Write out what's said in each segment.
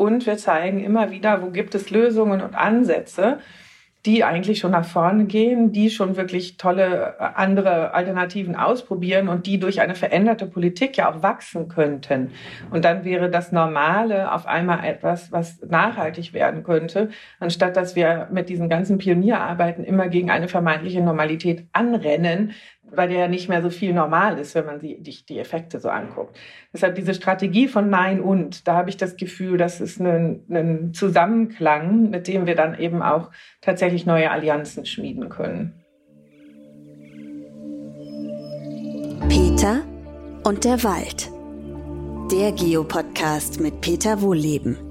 und wir zeigen immer wieder, wo gibt es Lösungen und Ansätze, die eigentlich schon nach vorne gehen, die schon wirklich tolle äh, andere Alternativen ausprobieren und die durch eine veränderte Politik ja auch wachsen könnten. Und dann wäre das Normale auf einmal etwas, was nachhaltig werden könnte, anstatt dass wir mit diesen ganzen Pionierarbeiten immer gegen eine vermeintliche Normalität anrennen, weil ja nicht mehr so viel normal ist, wenn man die, die Effekte so anguckt. Deshalb diese Strategie von Nein und, da habe ich das Gefühl, das ist ein, ein Zusammenklang, mit dem wir dann eben auch tatsächlich neue Allianzen schmieden können. Peter und der Wald. Der Geopodcast mit Peter Wohlleben.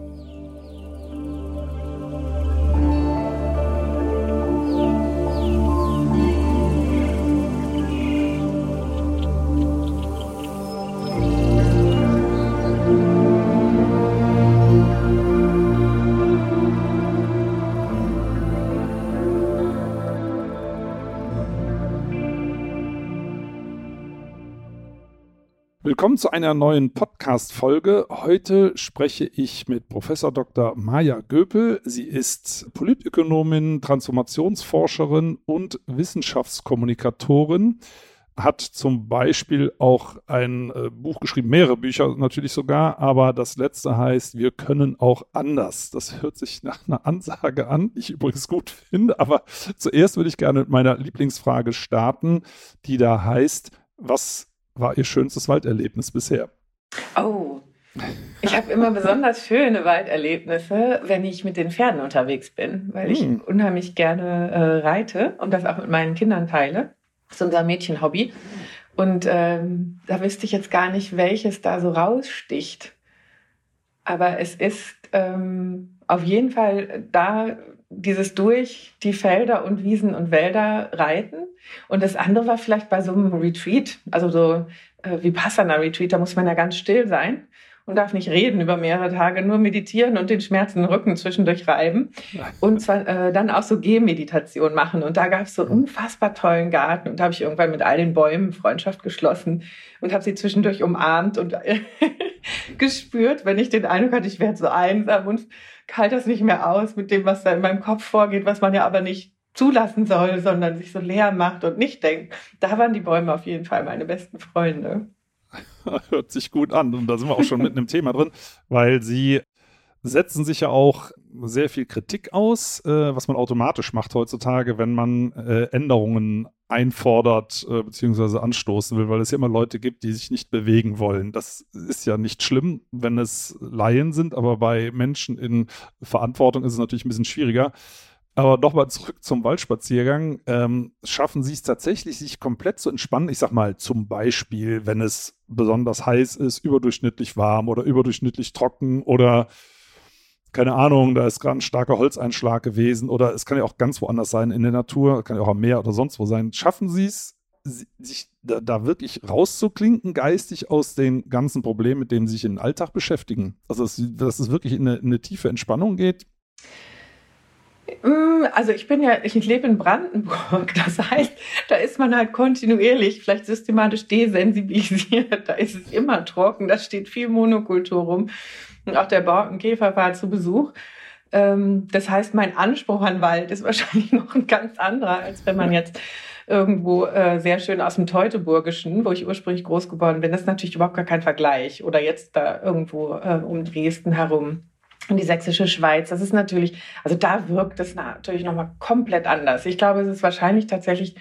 Willkommen zu einer neuen Podcast-Folge. Heute spreche ich mit Professor Dr. Maja Göpel. Sie ist Politökonomin, Transformationsforscherin und Wissenschaftskommunikatorin. Hat zum Beispiel auch ein äh, Buch geschrieben, mehrere Bücher natürlich sogar, aber das letzte heißt, wir können auch anders. Das hört sich nach einer Ansage an, die ich übrigens gut finde, aber zuerst würde ich gerne mit meiner Lieblingsfrage starten, die da heißt, was war Ihr schönstes Walderlebnis bisher? Oh, ich habe immer besonders schöne Walderlebnisse, wenn ich mit den Pferden unterwegs bin, weil ich hm. unheimlich gerne äh, reite und das auch mit meinen Kindern teile. Das ist unser Mädchenhobby. Und ähm, da wüsste ich jetzt gar nicht, welches da so raussticht. Aber es ist ähm, auf jeden Fall da dieses durch die Felder und Wiesen und Wälder reiten. Und das andere war vielleicht bei so einem Retreat, also so äh, wie Passana Retreat, da muss man ja ganz still sein und darf nicht reden über mehrere Tage, nur meditieren und den Schmerzen Rücken zwischendurch reiben. Und zwar, äh, dann auch so Gehmeditation machen. Und da gab es so einen unfassbar tollen Garten. Und da habe ich irgendwann mit all den Bäumen Freundschaft geschlossen und habe sie zwischendurch umarmt und gespürt, wenn ich den Eindruck hatte, ich werde so einsam und halte das nicht mehr aus mit dem, was da in meinem Kopf vorgeht, was man ja aber nicht zulassen soll, sondern sich so leer macht und nicht denkt. Da waren die Bäume auf jeden Fall meine besten Freunde. Hört sich gut an. Und da sind wir auch schon mitten im Thema drin, weil sie setzen sich ja auch sehr viel Kritik aus, äh, was man automatisch macht heutzutage, wenn man äh, Änderungen einfordert äh, bzw. anstoßen will, weil es ja immer Leute gibt, die sich nicht bewegen wollen. Das ist ja nicht schlimm, wenn es Laien sind, aber bei Menschen in Verantwortung ist es natürlich ein bisschen schwieriger. Aber nochmal zurück zum Waldspaziergang. Ähm, schaffen Sie es tatsächlich, sich komplett zu entspannen? Ich sag mal, zum Beispiel, wenn es besonders heiß ist, überdurchschnittlich warm oder überdurchschnittlich trocken oder keine Ahnung, da ist gerade ein starker Holzeinschlag gewesen oder es kann ja auch ganz woanders sein in der Natur, kann ja auch am Meer oder sonst wo sein. Schaffen Sie es, sich da, da, wirklich rauszuklinken, geistig aus den ganzen Problemen, mit denen Sie sich im Alltag beschäftigen? Also, dass, dass es wirklich in eine, in eine tiefe Entspannung geht? Mm, also ich bin ja, ich lebe in Brandenburg. Das heißt, da ist man halt kontinuierlich, vielleicht systematisch desensibilisiert. Da ist es immer trocken, da steht viel Monokultur rum. Auch der Borkenkäfer war zu Besuch. Ähm, das heißt, mein Anspruch an Wald ist wahrscheinlich noch ein ganz anderer, als wenn man jetzt irgendwo äh, sehr schön aus dem Teutoburgischen, wo ich ursprünglich groß geworden bin. Das ist natürlich überhaupt gar kein Vergleich. Oder jetzt da irgendwo äh, um Dresden herum. Und die sächsische Schweiz, das ist natürlich, also da wirkt es natürlich nochmal komplett anders. Ich glaube, es ist wahrscheinlich tatsächlich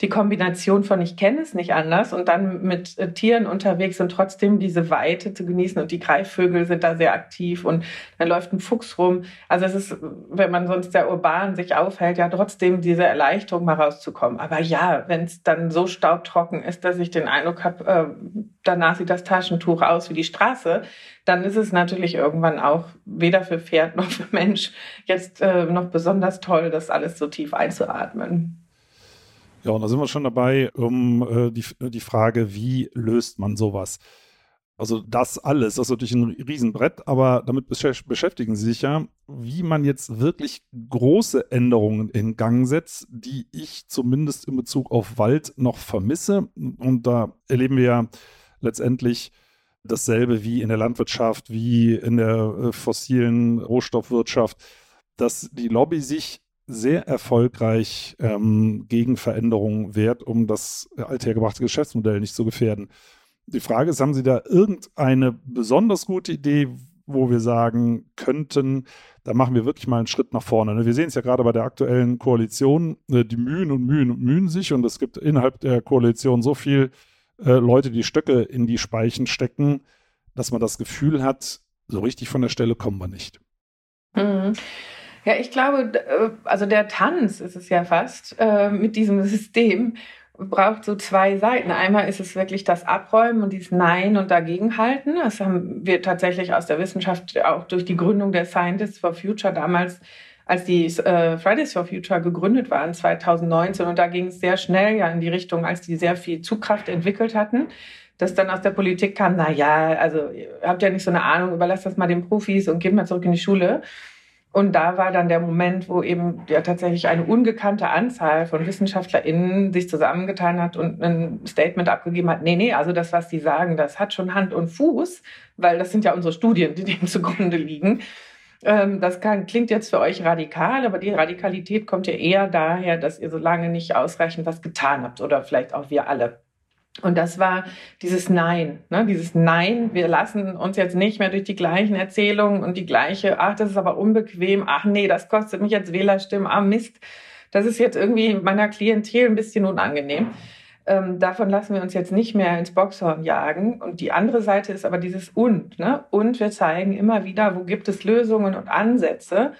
die Kombination von ich kenne es nicht anders und dann mit äh, Tieren unterwegs und trotzdem diese Weite zu genießen und die Greifvögel sind da sehr aktiv und dann läuft ein Fuchs rum. Also es ist, wenn man sonst sehr urban sich aufhält, ja trotzdem diese Erleichterung mal rauszukommen. Aber ja, wenn es dann so staubtrocken ist, dass ich den Eindruck habe, äh, danach sieht das Taschentuch aus wie die Straße, dann ist es natürlich irgendwann auch weder für Pferd noch für Mensch jetzt äh, noch besonders toll, das alles so tief einzuatmen. Ja, und da sind wir schon dabei, um äh, die, die Frage, wie löst man sowas? Also das alles, das ist natürlich ein Riesenbrett, aber damit beschäftigen Sie sich ja, wie man jetzt wirklich große Änderungen in Gang setzt, die ich zumindest in Bezug auf Wald noch vermisse. Und da erleben wir ja letztendlich dasselbe wie in der Landwirtschaft, wie in der äh, fossilen Rohstoffwirtschaft, dass die Lobby sich sehr erfolgreich ähm, gegen Veränderungen wehrt, um das althergebrachte Geschäftsmodell nicht zu gefährden. Die Frage ist, haben Sie da irgendeine besonders gute Idee, wo wir sagen könnten, da machen wir wirklich mal einen Schritt nach vorne. Ne? Wir sehen es ja gerade bei der aktuellen Koalition, äh, die mühen und mühen und mühen sich und es gibt innerhalb der Koalition so viel äh, Leute, die Stöcke in die Speichen stecken, dass man das Gefühl hat, so richtig von der Stelle kommen wir nicht. Mhm. Ja, ich glaube, äh, also der Tanz ist es ja fast äh, mit diesem System braucht so zwei Seiten. Einmal ist es wirklich das Abräumen und dieses Nein und Dagegenhalten. Das haben wir tatsächlich aus der Wissenschaft auch durch die Gründung der Scientists for Future damals, als die äh, Fridays for Future gegründet waren 2019. Und da ging es sehr schnell ja in die Richtung, als die sehr viel Zugkraft entwickelt hatten dass dann aus der Politik kam, na ja, also ihr habt ja nicht so eine Ahnung, überlasst das mal den Profis und geht mal zurück in die Schule. Und da war dann der Moment, wo eben ja tatsächlich eine ungekannte Anzahl von WissenschaftlerInnen sich zusammengetan hat und ein Statement abgegeben hat, nee, nee, also das, was die sagen, das hat schon Hand und Fuß, weil das sind ja unsere Studien, die dem zugrunde liegen. Ähm, das kann, klingt jetzt für euch radikal, aber die Radikalität kommt ja eher daher, dass ihr so lange nicht ausreichend was getan habt oder vielleicht auch wir alle. Und das war dieses Nein, ne? dieses Nein, wir lassen uns jetzt nicht mehr durch die gleichen Erzählungen und die gleiche, ach, das ist aber unbequem, ach nee, das kostet mich jetzt Wählerstimmen, ah Mist, das ist jetzt irgendwie meiner Klientel ein bisschen unangenehm. Ähm, davon lassen wir uns jetzt nicht mehr ins Boxhorn jagen. Und die andere Seite ist aber dieses Und. Ne? Und wir zeigen immer wieder, wo gibt es Lösungen und Ansätze,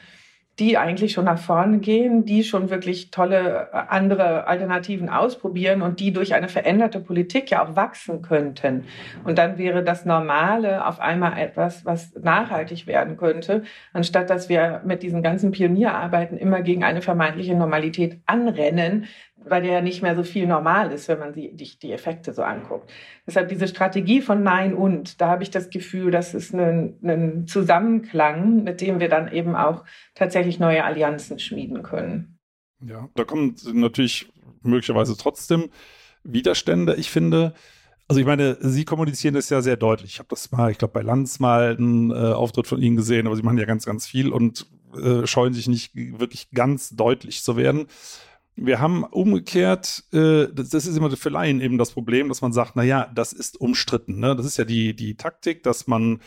die eigentlich schon nach vorne gehen, die schon wirklich tolle äh, andere Alternativen ausprobieren und die durch eine veränderte Politik ja auch wachsen könnten. Und dann wäre das Normale auf einmal etwas, was nachhaltig werden könnte, anstatt dass wir mit diesen ganzen Pionierarbeiten immer gegen eine vermeintliche Normalität anrennen, weil ja nicht mehr so viel normal ist, wenn man die, die, die Effekte so anguckt. Deshalb diese Strategie von Nein und, da habe ich das Gefühl, das ist ein, ein Zusammenklang, mit dem wir dann eben auch tatsächlich neue Allianzen schmieden können. Ja, da kommen natürlich möglicherweise trotzdem Widerstände. Ich finde, also ich meine, Sie kommunizieren das ja sehr deutlich. Ich habe das mal, ich glaube, bei Lanz mal einen äh, Auftritt von Ihnen gesehen, aber Sie machen ja ganz, ganz viel und äh, scheuen sich nicht wirklich ganz deutlich zu werden wir haben umgekehrt, äh, das, das, ist immer für Laien eben das Problem, dass man sagt, na ja, das ist umstritten. Ne? Das ist ja die, die Taktik, dass man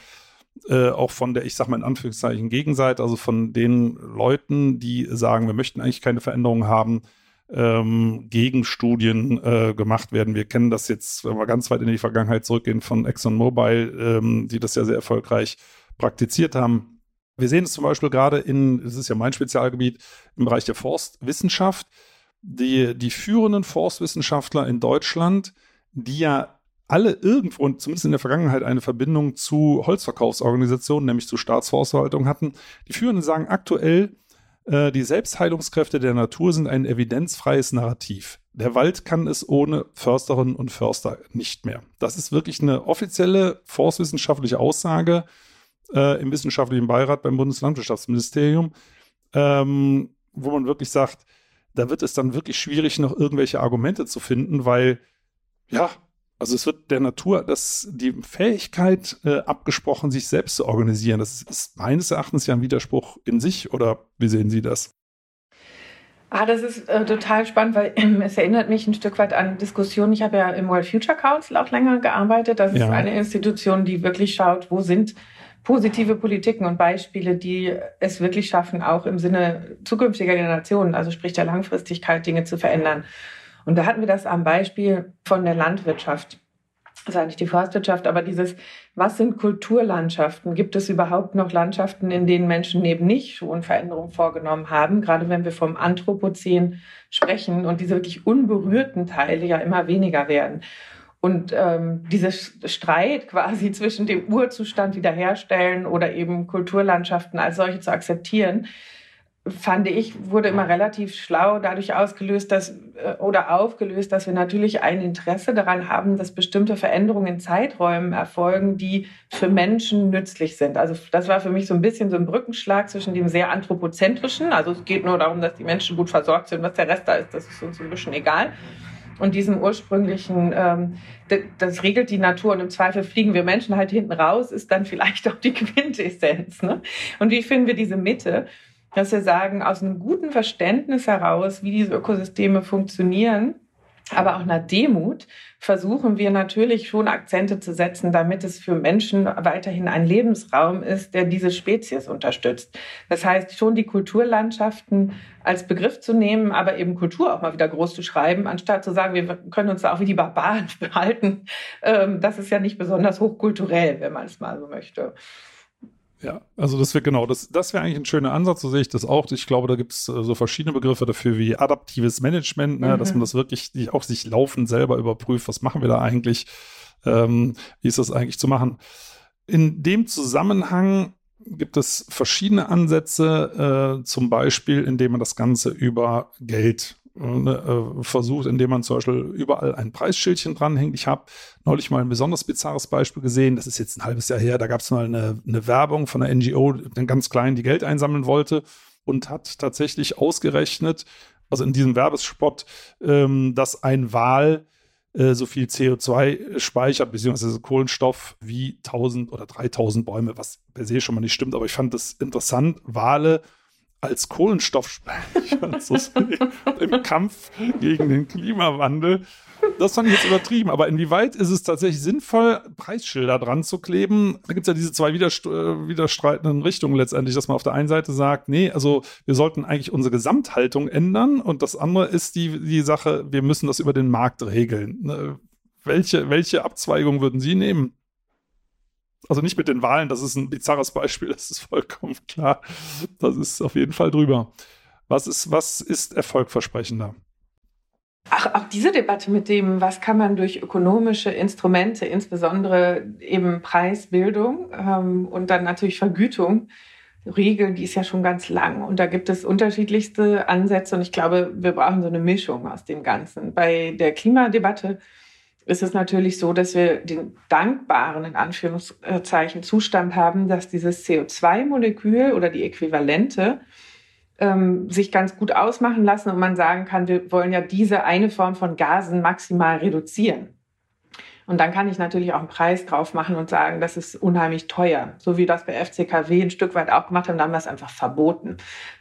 äh, auch von der, ich sag mal in Anführungszeichen, Gegenseite, also von den Leuten, die sagen, wir möchten eigentlich keine Veränderungen haben, ähm, Gegenstudien äh, gemacht werden. Wir kennen das jetzt, wenn wir ganz weit in die Vergangenheit zurückgehen, von ExxonMobil, ähm, die das ja sehr erfolgreich praktiziert haben. Wir sehen es zum Beispiel gerade in, das ist ja mein Spezialgebiet, im Bereich der Forstwissenschaft die, die führenden Forstwissenschaftler in Deutschland, die ja alle irgendwo, zumindest in der Vergangenheit, eine Verbindung zu Holzverkaufsorganisationen, nämlich zu Staatsforstverwaltung hatten, die Führenden sagen aktuell, äh, die Selbstheilungskräfte der Natur sind ein evidenzfreies Narrativ. Der Wald kann es ohne Försterinnen und Förster nicht mehr. Das ist wirklich eine offizielle forstwissenschaftliche Aussage äh, im wissenschaftlichen Beirat beim Bundeslandwirtschaftsministerium, ähm, wo man wirklich sagt, da wird es dann wirklich schwierig, noch irgendwelche Argumente zu finden, weil, ja, also es wird der Natur das, die Fähigkeit äh, abgesprochen, sich selbst zu organisieren. Das ist meines Erachtens ja ein Widerspruch in sich, oder wie sehen Sie das? Ah, das ist äh, total spannend, weil äh, es erinnert mich ein Stück weit an Diskussionen. Ich habe ja im World Future Council auch länger gearbeitet. Das ja. ist eine Institution, die wirklich schaut, wo sind positive Politiken und Beispiele, die es wirklich schaffen, auch im Sinne zukünftiger Generationen, also sprich der Langfristigkeit, Dinge zu verändern. Und da hatten wir das am Beispiel von der Landwirtschaft. Das ist eigentlich die Forstwirtschaft, aber dieses, was sind Kulturlandschaften? Gibt es überhaupt noch Landschaften, in denen Menschen eben nicht schon Veränderungen vorgenommen haben? Gerade wenn wir vom Anthropozän sprechen und diese wirklich unberührten Teile ja immer weniger werden. Und ähm, dieser Streit quasi zwischen dem Urzustand wiederherstellen oder eben Kulturlandschaften als solche zu akzeptieren, fand ich, wurde immer relativ schlau dadurch ausgelöst, dass äh, oder aufgelöst, dass wir natürlich ein Interesse daran haben, dass bestimmte Veränderungen in Zeiträumen erfolgen, die für Menschen nützlich sind. Also das war für mich so ein bisschen so ein Brückenschlag zwischen dem sehr anthropozentrischen, also es geht nur darum, dass die Menschen gut versorgt sind, was der Rest da ist, das ist uns ein bisschen egal und diesem ursprünglichen, ähm, das, regelt die Natur und im Zweifel fliegen wir Menschen halt hinten raus, ist dann vielleicht auch die Quintessenz. Ne? Und wie finden wir diese Mitte? Dass wir sagen, aus einem guten Verständnis heraus, wie diese Ökosysteme funktionieren, aber auch einer Demut versuchen wir natürlich schon Akzente zu setzen, damit es für Menschen weiterhin ein Lebensraum ist, der diese Spezies unterstützt. Das heißt, schon die Kulturlandschaften als Begriff zu nehmen, aber eben Kultur auch mal wieder groß zu schreiben, anstatt zu sagen, wir können uns da auch wie die Barbaren behalten. Ähm, das ist ja nicht besonders hochkulturell, wenn man es mal so möchte. Ja, also das wäre genau, das, das wäre eigentlich ein schöner Ansatz, so sehe ich das auch. Ich glaube, da gibt es äh, so verschiedene Begriffe dafür wie adaptives Management, ne, mhm. dass man das wirklich auch sich laufend selber überprüft, was machen wir da eigentlich, ähm, wie ist das eigentlich zu machen. In dem Zusammenhang gibt es verschiedene Ansätze, äh, zum Beispiel, indem man das Ganze über Geld versucht, indem man zum Beispiel überall ein Preisschildchen dranhängt. Ich habe neulich mal ein besonders bizarres Beispiel gesehen. Das ist jetzt ein halbes Jahr her. Da gab es mal eine, eine Werbung von einer NGO, ganz kleinen, die Geld einsammeln wollte und hat tatsächlich ausgerechnet, also in diesem Werbespot, ähm, dass ein Wal äh, so viel CO2 speichert, beziehungsweise Kohlenstoff wie 1000 oder 3000 Bäume, was per se schon mal nicht stimmt. Aber ich fand das interessant. Wale als Kohlenstoffspeicher zu im Kampf gegen den Klimawandel. Das fand ich jetzt übertrieben, aber inwieweit ist es tatsächlich sinnvoll, Preisschilder dran zu kleben? Da gibt es ja diese zwei äh, widerstreitenden Richtungen letztendlich, dass man auf der einen Seite sagt, nee, also wir sollten eigentlich unsere Gesamthaltung ändern und das andere ist die, die Sache, wir müssen das über den Markt regeln. Ne, welche, welche Abzweigung würden Sie nehmen? Also nicht mit den Wahlen, das ist ein bizarres Beispiel, das ist vollkommen klar. Das ist auf jeden Fall drüber. Was ist, was ist erfolgversprechender? Ach, auch diese Debatte mit dem, was kann man durch ökonomische Instrumente, insbesondere eben Preisbildung ähm, und dann natürlich Vergütung, regeln, die ist ja schon ganz lang. Und da gibt es unterschiedlichste Ansätze und ich glaube, wir brauchen so eine Mischung aus dem Ganzen. Bei der Klimadebatte ist es natürlich so, dass wir den dankbaren, in Anführungszeichen, Zustand haben, dass dieses CO2-Molekül oder die Äquivalente ähm, sich ganz gut ausmachen lassen und man sagen kann, wir wollen ja diese eine Form von Gasen maximal reduzieren. Und dann kann ich natürlich auch einen Preis drauf machen und sagen, das ist unheimlich teuer. So wie das bei FCKW ein Stück weit auch gemacht haben, dann haben wir es einfach verboten.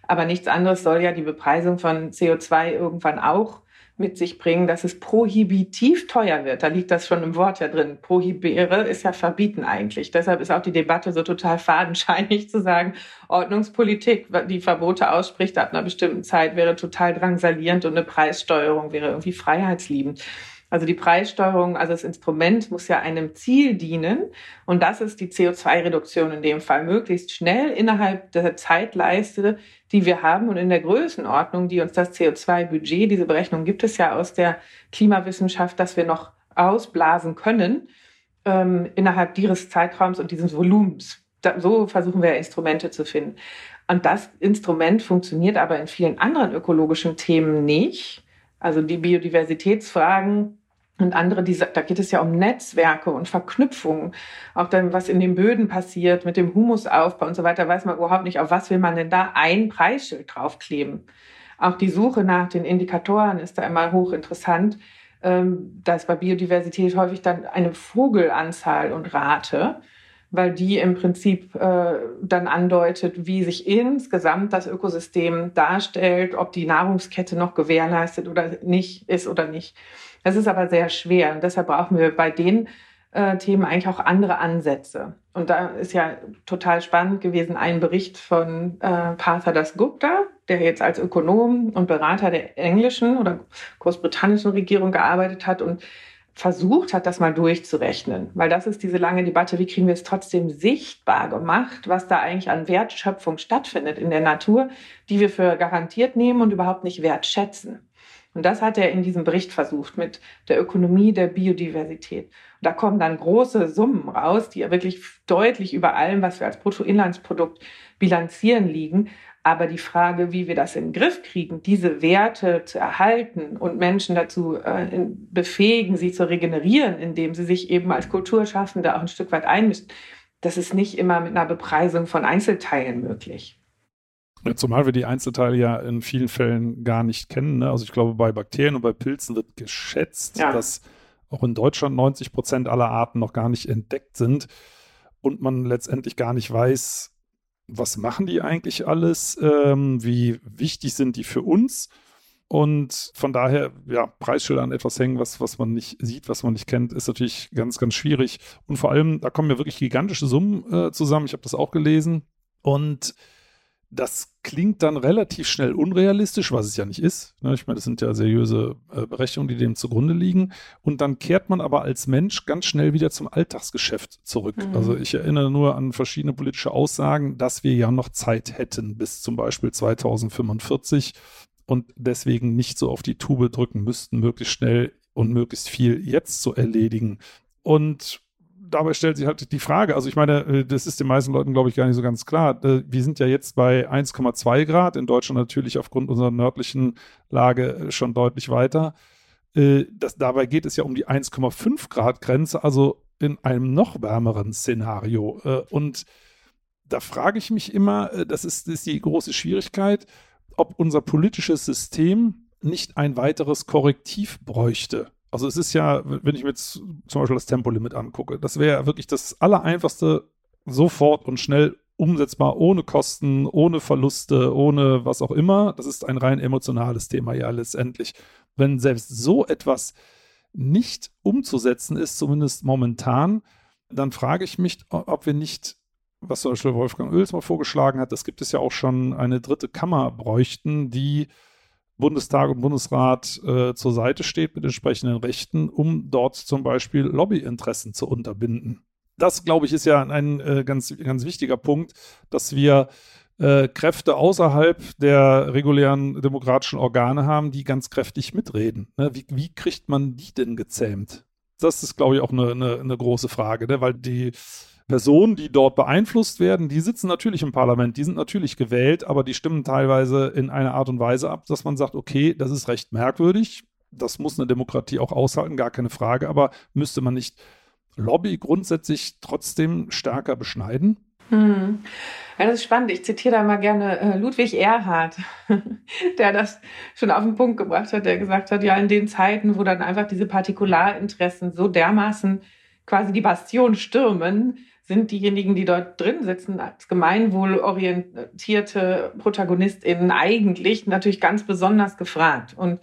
Aber nichts anderes soll ja die Bepreisung von CO2 irgendwann auch mit sich bringen, dass es prohibitiv teuer wird. Da liegt das schon im Wort ja drin. Prohibere ist ja verbieten eigentlich. Deshalb ist auch die Debatte so total fadenscheinig zu sagen, Ordnungspolitik, die Verbote ausspricht ab einer bestimmten Zeit, wäre total drangsalierend und eine Preissteuerung wäre irgendwie freiheitsliebend. Also die Preissteuerung, also das Instrument muss ja einem Ziel dienen. Und das ist die CO2-Reduktion in dem Fall. Möglichst schnell innerhalb der Zeitleiste, die wir haben und in der Größenordnung, die uns das CO2-Budget, diese Berechnung gibt es ja aus der Klimawissenschaft, dass wir noch ausblasen können ähm, innerhalb dieses Zeitraums und dieses Volumens. Da, so versuchen wir Instrumente zu finden. Und das Instrument funktioniert aber in vielen anderen ökologischen Themen nicht. Also die Biodiversitätsfragen und andere, die, da geht es ja um Netzwerke und Verknüpfungen. Auch dann, was in den Böden passiert mit dem Humusaufbau und so weiter, weiß man überhaupt nicht, auf was will man denn da ein Preisschild draufkleben. Auch die Suche nach den Indikatoren ist da immer hochinteressant. Ähm, da ist bei Biodiversität häufig dann eine Vogelanzahl und Rate, weil die im Prinzip äh, dann andeutet, wie sich insgesamt das Ökosystem darstellt, ob die Nahrungskette noch gewährleistet oder nicht ist oder nicht. Das ist aber sehr schwer und deshalb brauchen wir bei den äh, Themen eigentlich auch andere Ansätze. Und da ist ja total spannend gewesen ein Bericht von äh, Partha Das Gupta, der jetzt als Ökonom und Berater der englischen oder großbritannischen Regierung gearbeitet hat und versucht hat, das mal durchzurechnen. Weil das ist diese lange Debatte, wie kriegen wir es trotzdem sichtbar gemacht, was da eigentlich an Wertschöpfung stattfindet in der Natur, die wir für garantiert nehmen und überhaupt nicht wertschätzen. Und das hat er in diesem Bericht versucht mit der Ökonomie der Biodiversität. Und da kommen dann große Summen raus, die ja wirklich deutlich über allem, was wir als Bruttoinlandsprodukt bilanzieren, liegen. Aber die Frage, wie wir das in den Griff kriegen, diese Werte zu erhalten und Menschen dazu äh, befähigen, sie zu regenerieren, indem sie sich eben als Kulturschaffende auch ein Stück weit einmischen, das ist nicht immer mit einer Bepreisung von Einzelteilen möglich. Zumal wir die Einzelteile ja in vielen Fällen gar nicht kennen. Ne? Also ich glaube, bei Bakterien und bei Pilzen wird geschätzt, ja. dass auch in Deutschland 90 Prozent aller Arten noch gar nicht entdeckt sind und man letztendlich gar nicht weiß, was machen die eigentlich alles, ähm, wie wichtig sind die für uns. Und von daher, ja, Preisschilder an etwas hängen, was, was man nicht sieht, was man nicht kennt, ist natürlich ganz, ganz schwierig. Und vor allem, da kommen ja wirklich gigantische Summen äh, zusammen. Ich habe das auch gelesen. Und das klingt dann relativ schnell unrealistisch, was es ja nicht ist. Ne? Ich meine, das sind ja seriöse äh, Berechnungen, die dem zugrunde liegen. Und dann kehrt man aber als Mensch ganz schnell wieder zum Alltagsgeschäft zurück. Mhm. Also ich erinnere nur an verschiedene politische Aussagen, dass wir ja noch Zeit hätten bis zum Beispiel 2045 und deswegen nicht so auf die Tube drücken müssten, möglichst schnell und möglichst viel jetzt zu erledigen. Und dabei stellt sich halt die Frage, also ich meine, äh, das ist den meisten Leuten, glaube ich, gar nicht so ganz klar. Äh, wir sind ja jetzt bei 1,2 Grad, in Deutschland natürlich aufgrund unserer nördlichen Lage äh, schon deutlich weiter. Das, dabei geht es ja um die 1,5 Grad Grenze, also in einem noch wärmeren Szenario. Und da frage ich mich immer, das ist, das ist die große Schwierigkeit, ob unser politisches System nicht ein weiteres Korrektiv bräuchte. Also es ist ja, wenn ich mir jetzt zum Beispiel das Tempolimit angucke, das wäre wirklich das Allereinfachste, sofort und schnell umsetzbar, ohne Kosten, ohne Verluste, ohne was auch immer. Das ist ein rein emotionales Thema ja letztendlich. Wenn selbst so etwas nicht umzusetzen ist, zumindest momentan, dann frage ich mich, ob wir nicht, was zum Beispiel Wolfgang Oels mal vorgeschlagen hat, das gibt es ja auch schon, eine dritte Kammer bräuchten, die Bundestag und Bundesrat äh, zur Seite steht mit entsprechenden Rechten, um dort zum Beispiel Lobbyinteressen zu unterbinden. Das, glaube ich, ist ja ein äh, ganz, ganz wichtiger Punkt, dass wir äh, Kräfte außerhalb der regulären demokratischen Organe haben, die ganz kräftig mitreden. Ne? Wie, wie, kriegt man die denn gezähmt? Das ist, glaube ich, auch eine, eine, eine große Frage, ne? weil die Personen, die dort beeinflusst werden, die sitzen natürlich im Parlament, die sind natürlich gewählt, aber die stimmen teilweise in einer Art und Weise ab, dass man sagt, okay, das ist recht merkwürdig, das muss eine Demokratie auch aushalten, gar keine Frage, aber müsste man nicht Lobby grundsätzlich trotzdem stärker beschneiden? Hm. Ja, das ist spannend. Ich zitiere da mal gerne äh, Ludwig Erhard, der das schon auf den Punkt gebracht hat, der gesagt hat, ja, in den Zeiten, wo dann einfach diese Partikularinteressen so dermaßen quasi die Bastion stürmen, sind diejenigen, die dort drin sitzen, als gemeinwohlorientierte ProtagonistInnen eigentlich natürlich ganz besonders gefragt. Und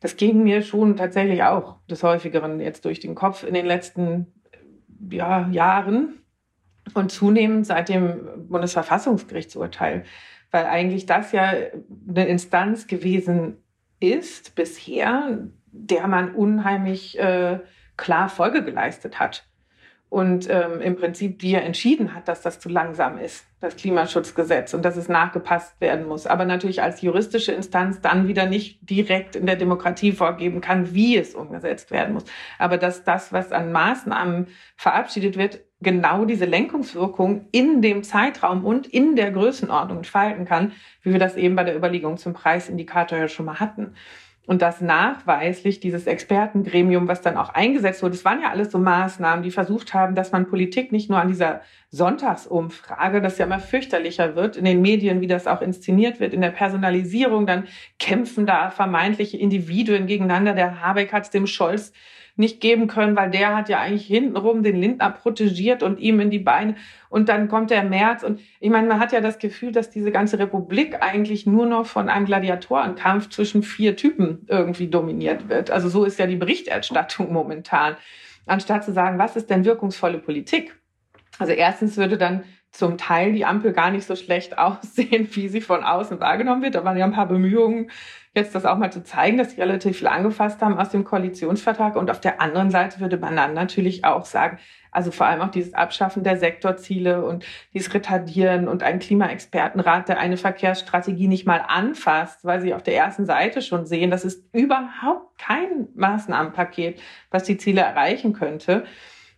das ging mir schon tatsächlich auch des Häufigeren jetzt durch den Kopf in den letzten ja, Jahren und zunehmend seit dem Bundesverfassungsgerichtsurteil, weil eigentlich das ja eine Instanz gewesen ist bisher, der man unheimlich äh, klar Folge geleistet hat und ähm, im Prinzip die ja entschieden hat, dass das zu langsam ist, das Klimaschutzgesetz und dass es nachgepasst werden muss. Aber natürlich als juristische Instanz dann wieder nicht direkt in der Demokratie vorgeben kann, wie es umgesetzt werden muss. Aber dass das, was an Maßnahmen verabschiedet wird, genau diese Lenkungswirkung in dem Zeitraum und in der Größenordnung entfalten kann, wie wir das eben bei der Überlegung zum Preisindikator ja schon mal hatten. Und dass nachweislich dieses Expertengremium, was dann auch eingesetzt wurde, es waren ja alles so Maßnahmen, die versucht haben, dass man Politik nicht nur an dieser Sonntagsumfrage, das ja immer fürchterlicher wird, in den Medien, wie das auch inszeniert wird, in der Personalisierung, dann kämpfen da vermeintliche Individuen gegeneinander. Der Habeck hat dem Scholz nicht geben können, weil der hat ja eigentlich hintenrum den Lindner protegiert und ihm in die Beine. Und dann kommt der März. Und ich meine, man hat ja das Gefühl, dass diese ganze Republik eigentlich nur noch von einem Gladiatorenkampf zwischen vier Typen irgendwie dominiert wird. Also so ist ja die Berichterstattung momentan. Anstatt zu sagen, was ist denn wirkungsvolle Politik? Also erstens würde dann zum Teil die Ampel gar nicht so schlecht aussehen, wie sie von außen wahrgenommen wird. Da waren ja ein paar Bemühungen, jetzt das auch mal zu zeigen, dass sie relativ viel angefasst haben aus dem Koalitionsvertrag. Und auf der anderen Seite würde man dann natürlich auch sagen, also vor allem auch dieses Abschaffen der Sektorziele und dieses Retardieren und ein Klimaexpertenrat, der eine Verkehrsstrategie nicht mal anfasst, weil sie auf der ersten Seite schon sehen, das ist überhaupt kein Maßnahmenpaket, was die Ziele erreichen könnte.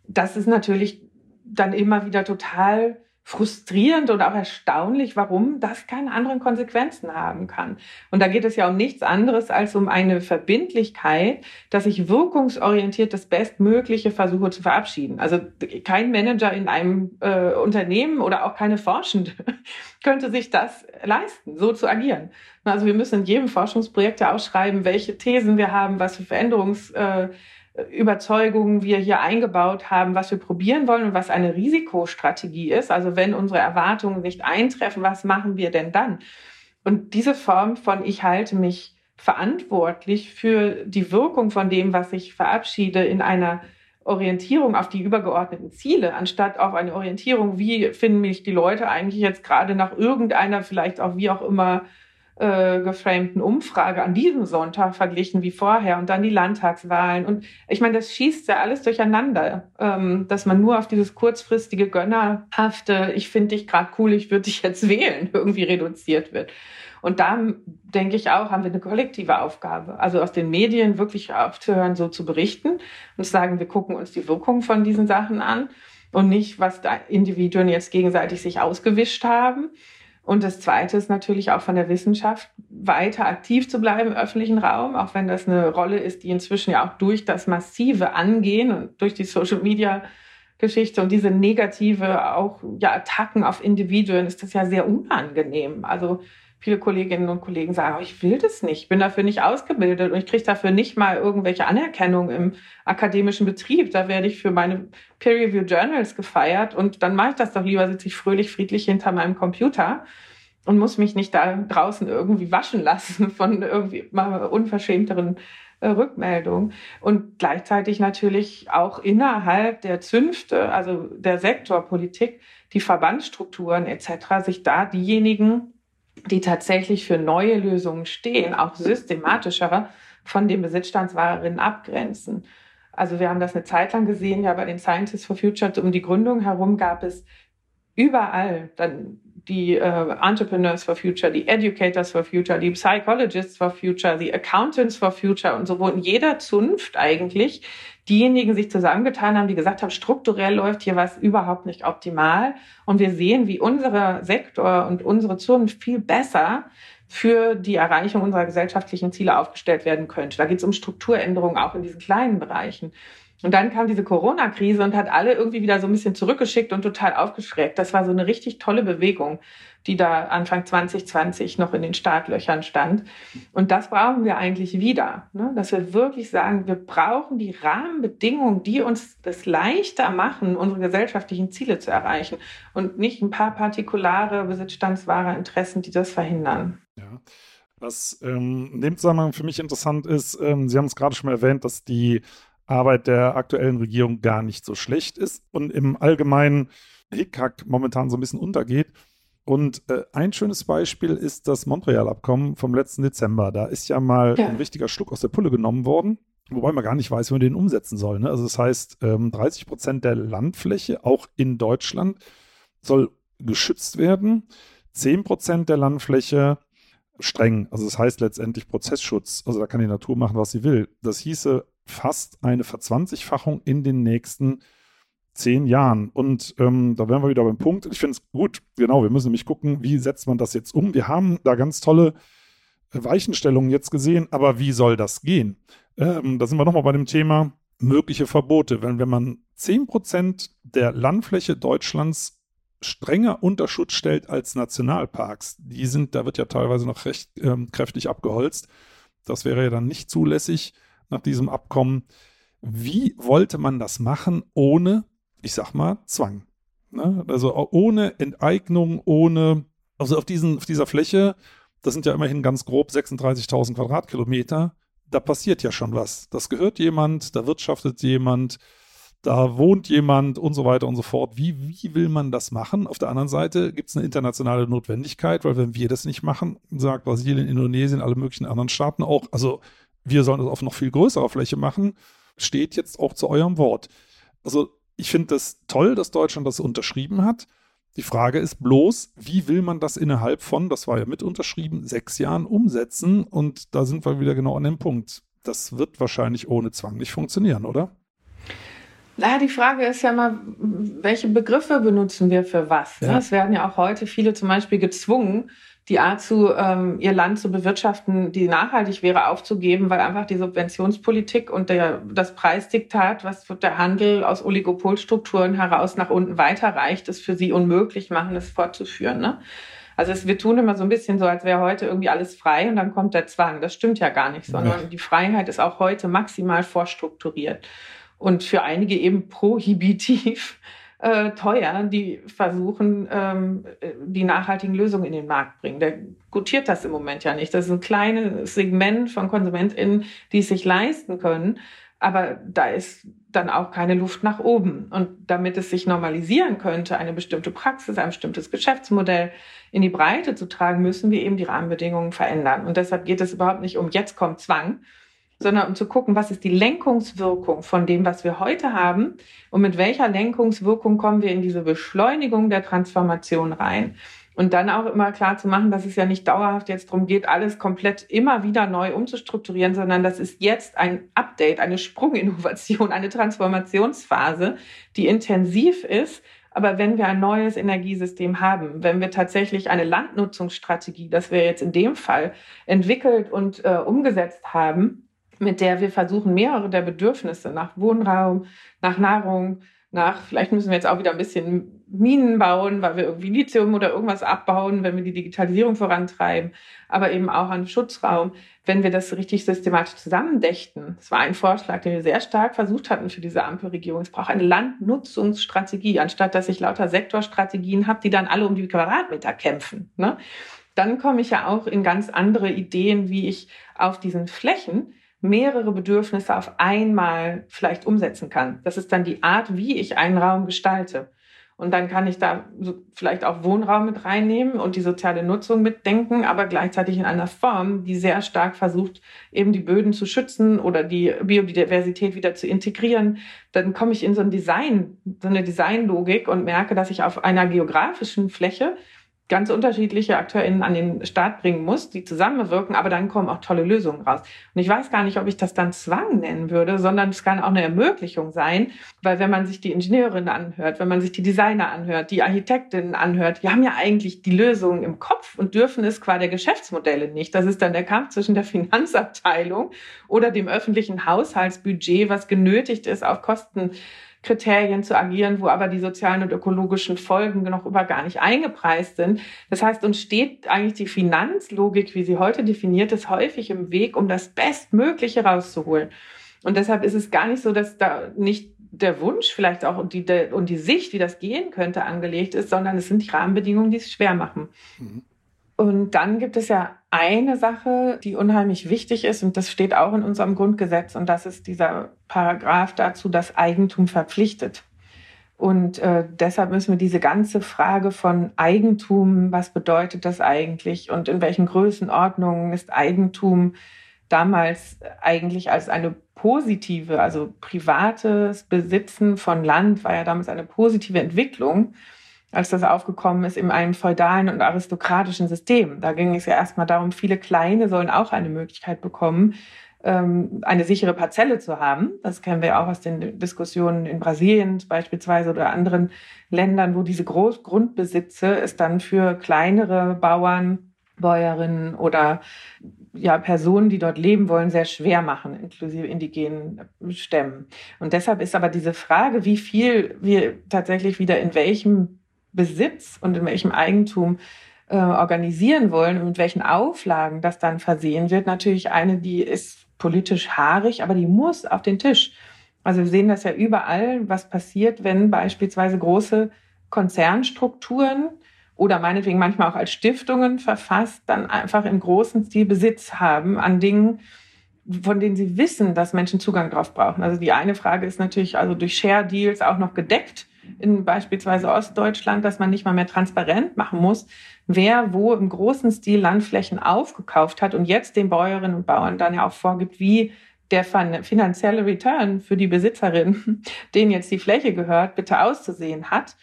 Das ist natürlich dann immer wieder total frustrierend und auch erstaunlich, warum das keine anderen Konsequenzen haben kann. Und da geht es ja um nichts anderes als um eine Verbindlichkeit, dass ich wirkungsorientiert das Bestmögliche versuche zu verabschieden. Also kein Manager in einem äh, Unternehmen oder auch keine Forschende könnte sich das leisten, so zu agieren. Also wir müssen in jedem Forschungsprojekt ja ausschreiben, welche Thesen wir haben, was für Veränderungs äh, Überzeugungen wir hier eingebaut haben, was wir probieren wollen und was eine Risikostrategie ist. Also wenn unsere Erwartungen nicht eintreffen, was machen wir denn dann? Und diese Form von ich halte mich verantwortlich für die Wirkung von dem, was ich verabschiede in einer Orientierung auf die übergeordneten Ziele, anstatt auf eine Orientierung, wie finden mich die Leute eigentlich jetzt gerade nach irgendeiner, vielleicht auch wie auch immer äh, geframten Umfrage an diesem Sonntag verglichen wie vorher und dann die Landtagswahlen. Und ich meine, das schießt ja alles durcheinander, ähm, dass man nur auf dieses kurzfristige Gönnerhafte, ich finde dich gerade cool, ich würde dich jetzt wählen, irgendwie reduziert wird. Und da denke ich auch, haben wir eine kollektive Aufgabe. Also aus den Medien wirklich aufzuhören, so zu berichten und zu sagen, wir gucken uns die Wirkung von diesen Sachen an und nicht, was da Individuen jetzt gegenseitig sich ausgewischt haben. Und das Zweite ist natürlich auch von der Wissenschaft weiter aktiv zu bleiben im öffentlichen Raum, auch wenn das eine Rolle ist, die inzwischen ja auch durch das massive Angehen und durch die Social Media Geschichte und diese negative auch ja Attacken auf Individuen ist das ja sehr unangenehm. Also viele Kolleginnen und Kollegen sagen, oh, ich will das nicht, ich bin dafür nicht ausgebildet und ich kriege dafür nicht mal irgendwelche Anerkennung im akademischen Betrieb. Da werde ich für meine Peer-Review Journals gefeiert und dann mache ich das doch lieber, sitze ich fröhlich, friedlich hinter meinem Computer und muss mich nicht da draußen irgendwie waschen lassen von irgendwie mal unverschämteren äh, Rückmeldungen. Und gleichzeitig natürlich auch innerhalb der Zünfte, also der Sektorpolitik, die Verbandsstrukturen etc., sich da diejenigen die tatsächlich für neue Lösungen stehen, auch systematischer von den Besitzstandswahrerinnen abgrenzen. Also wir haben das eine Zeit lang gesehen, ja bei den Scientists for Future um die Gründung herum gab es überall dann die äh, Entrepreneurs for Future, die Educators for Future, die Psychologists for Future, die Accountants for Future und so, wo in jeder Zunft eigentlich diejenigen sich zusammengetan haben, die gesagt haben, strukturell läuft hier was überhaupt nicht optimal. Und wir sehen, wie unser Sektor und unsere Zunft viel besser für die Erreichung unserer gesellschaftlichen Ziele aufgestellt werden könnte. Da geht es um Strukturänderungen auch in diesen kleinen Bereichen. Und dann kam diese Corona-Krise und hat alle irgendwie wieder so ein bisschen zurückgeschickt und total aufgeschreckt. Das war so eine richtig tolle Bewegung, die da Anfang 2020 noch in den Startlöchern stand. Und das brauchen wir eigentlich wieder, ne? dass wir wirklich sagen, wir brauchen die Rahmenbedingungen, die uns das leichter machen, unsere gesellschaftlichen Ziele zu erreichen und nicht ein paar partikulare besitzstandswahre Interessen, die das verhindern. Ja. Was ähm, in dem Zusammenhang für mich interessant ist, ähm, Sie haben es gerade schon erwähnt, dass die Arbeit der aktuellen Regierung gar nicht so schlecht ist und im allgemeinen Hickhack momentan so ein bisschen untergeht. Und äh, ein schönes Beispiel ist das Montreal-Abkommen vom letzten Dezember. Da ist ja mal ja. ein richtiger Schluck aus der Pulle genommen worden, wobei man gar nicht weiß, wie man den umsetzen soll. Ne? Also das heißt, ähm, 30 Prozent der Landfläche, auch in Deutschland, soll geschützt werden. 10 Prozent der Landfläche streng. Also das heißt letztendlich Prozessschutz. Also da kann die Natur machen, was sie will. Das hieße fast eine Verzwanzigfachung in den nächsten zehn Jahren. Und ähm, da wären wir wieder beim Punkt. Ich finde es gut, genau, wir müssen nämlich gucken, wie setzt man das jetzt um. Wir haben da ganz tolle Weichenstellungen jetzt gesehen, aber wie soll das gehen? Ähm, da sind wir nochmal bei dem Thema mögliche Verbote. Wenn, wenn man 10% der Landfläche Deutschlands strenger unter Schutz stellt als Nationalparks, die sind, da wird ja teilweise noch recht ähm, kräftig abgeholzt. Das wäre ja dann nicht zulässig nach diesem Abkommen. Wie wollte man das machen ohne, ich sag mal, Zwang? Ne? Also ohne Enteignung, ohne, also auf, diesen, auf dieser Fläche, das sind ja immerhin ganz grob 36.000 Quadratkilometer, da passiert ja schon was. Das gehört jemand, da wirtschaftet jemand, da wohnt jemand und so weiter und so fort. Wie, wie will man das machen? Auf der anderen Seite gibt es eine internationale Notwendigkeit, weil wenn wir das nicht machen, sagt Brasilien, Indonesien, alle möglichen anderen Staaten auch, also wir sollen das auf noch viel größerer Fläche machen, steht jetzt auch zu eurem Wort. Also ich finde das toll, dass Deutschland das unterschrieben hat. Die Frage ist bloß, wie will man das innerhalb von, das war ja mit unterschrieben, sechs Jahren umsetzen? Und da sind wir wieder genau an dem Punkt. Das wird wahrscheinlich ohne Zwang nicht funktionieren, oder? Naja, die Frage ist ja mal, welche Begriffe benutzen wir für was? Ja. Es werden ja auch heute viele zum Beispiel gezwungen, die Art zu, ähm, ihr Land zu bewirtschaften, die nachhaltig wäre, aufzugeben, weil einfach die Subventionspolitik und der, das Preisdiktat, was der Handel aus Oligopolstrukturen heraus nach unten weiterreicht, es für sie unmöglich machen, es fortzuführen. Ne? Also es, wir tun immer so ein bisschen so, als wäre heute irgendwie alles frei und dann kommt der Zwang. Das stimmt ja gar nicht, sondern ja. die Freiheit ist auch heute maximal vorstrukturiert und für einige eben prohibitiv äh, teuer, die versuchen, ähm, die nachhaltigen Lösungen in den Markt bringen. Der gutiert das im Moment ja nicht. Das ist ein kleines Segment von KonsumentInnen, die es sich leisten können. Aber da ist dann auch keine Luft nach oben. Und damit es sich normalisieren könnte, eine bestimmte Praxis, ein bestimmtes Geschäftsmodell in die Breite zu tragen, müssen wir eben die Rahmenbedingungen verändern. Und deshalb geht es überhaupt nicht um jetzt kommt Zwang, sondern um zu gucken, was ist die Lenkungswirkung von dem, was wir heute haben und mit welcher Lenkungswirkung kommen wir in diese Beschleunigung der Transformation rein. Und dann auch immer klar zu machen, dass es ja nicht dauerhaft jetzt darum geht, alles komplett immer wieder neu umzustrukturieren, sondern das ist jetzt ein Update, eine Sprunginnovation, eine Transformationsphase, die intensiv ist. Aber wenn wir ein neues Energiesystem haben, wenn wir tatsächlich eine Landnutzungsstrategie, das wir jetzt in dem Fall entwickelt und äh, umgesetzt haben, mit der wir versuchen, mehrere der Bedürfnisse nach Wohnraum, nach Nahrung, nach, vielleicht müssen wir jetzt auch wieder ein bisschen Minen bauen, weil wir irgendwie Lithium oder irgendwas abbauen, wenn wir die Digitalisierung vorantreiben, aber eben auch an Schutzraum, wenn wir das richtig systematisch zusammendächten. Das war ein Vorschlag, den wir sehr stark versucht hatten für diese Ampelregierung. Es braucht eine Landnutzungsstrategie, anstatt dass ich lauter Sektorstrategien habe, die dann alle um die Quadratmeter kämpfen. Ne? Dann komme ich ja auch in ganz andere Ideen, wie ich auf diesen Flächen mehrere Bedürfnisse auf einmal vielleicht umsetzen kann. Das ist dann die Art, wie ich einen Raum gestalte. Und dann kann ich da vielleicht auch Wohnraum mit reinnehmen und die soziale Nutzung mitdenken, aber gleichzeitig in einer Form, die sehr stark versucht, eben die Böden zu schützen oder die Biodiversität wieder zu integrieren. Dann komme ich in so ein Design, so eine Designlogik und merke, dass ich auf einer geografischen Fläche ganz unterschiedliche AkteurInnen an den Start bringen muss, die zusammenwirken, aber dann kommen auch tolle Lösungen raus. Und ich weiß gar nicht, ob ich das dann Zwang nennen würde, sondern es kann auch eine Ermöglichung sein, weil wenn man sich die Ingenieurinnen anhört, wenn man sich die Designer anhört, die Architektinnen anhört, wir haben ja eigentlich die Lösungen im Kopf und dürfen es qua der Geschäftsmodelle nicht. Das ist dann der Kampf zwischen der Finanzabteilung oder dem öffentlichen Haushaltsbudget, was genötigt ist, auf Kosten Kriterien zu agieren, wo aber die sozialen und ökologischen Folgen noch über gar nicht eingepreist sind. Das heißt, uns steht eigentlich die Finanzlogik, wie sie heute definiert ist, häufig im Weg, um das Bestmögliche rauszuholen. Und deshalb ist es gar nicht so, dass da nicht der Wunsch vielleicht auch und die, der, und die Sicht, wie das gehen könnte, angelegt ist, sondern es sind die Rahmenbedingungen, die es schwer machen. Mhm. Und dann gibt es ja eine Sache, die unheimlich wichtig ist, und das steht auch in unserem Grundgesetz, und das ist dieser Paragraph dazu, dass Eigentum verpflichtet. Und äh, deshalb müssen wir diese ganze Frage von Eigentum, was bedeutet das eigentlich und in welchen Größenordnungen ist Eigentum damals eigentlich als eine positive, also privates Besitzen von Land war ja damals eine positive Entwicklung als das aufgekommen ist in einem feudalen und aristokratischen System. Da ging es ja erstmal darum, viele Kleine sollen auch eine Möglichkeit bekommen, ähm, eine sichere Parzelle zu haben. Das kennen wir auch aus den Diskussionen in Brasilien beispielsweise oder anderen Ländern, wo diese Großgrundbesitze es dann für kleinere Bauern, Bäuerinnen oder ja, Personen, die dort leben wollen, sehr schwer machen, inklusive indigenen Stämmen. Und deshalb ist aber diese Frage, wie viel wir tatsächlich wieder in welchem Besitz und in welchem Eigentum äh, organisieren wollen und mit welchen Auflagen das dann versehen wird, natürlich eine, die ist politisch haarig, aber die muss auf den Tisch. Also wir sehen das ja überall, was passiert, wenn beispielsweise große Konzernstrukturen oder meinetwegen manchmal auch als Stiftungen verfasst, dann einfach im großen Stil Besitz haben an Dingen, von denen sie wissen, dass Menschen Zugang drauf brauchen. Also die eine Frage ist natürlich also durch Share Deals auch noch gedeckt in beispielsweise Ostdeutschland, dass man nicht mal mehr transparent machen muss, wer wo im großen Stil Landflächen aufgekauft hat und jetzt den Bäuerinnen und Bauern dann ja auch vorgibt, wie der finanzielle Return für die Besitzerin, denen jetzt die Fläche gehört, bitte auszusehen hat,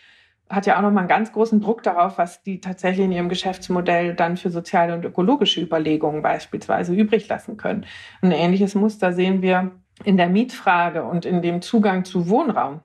hat ja auch nochmal einen ganz großen Druck darauf, was die tatsächlich in ihrem Geschäftsmodell dann für soziale und ökologische Überlegungen beispielsweise übrig lassen können. ein ähnliches Muster sehen wir in der Mietfrage und in dem Zugang zu Wohnraum.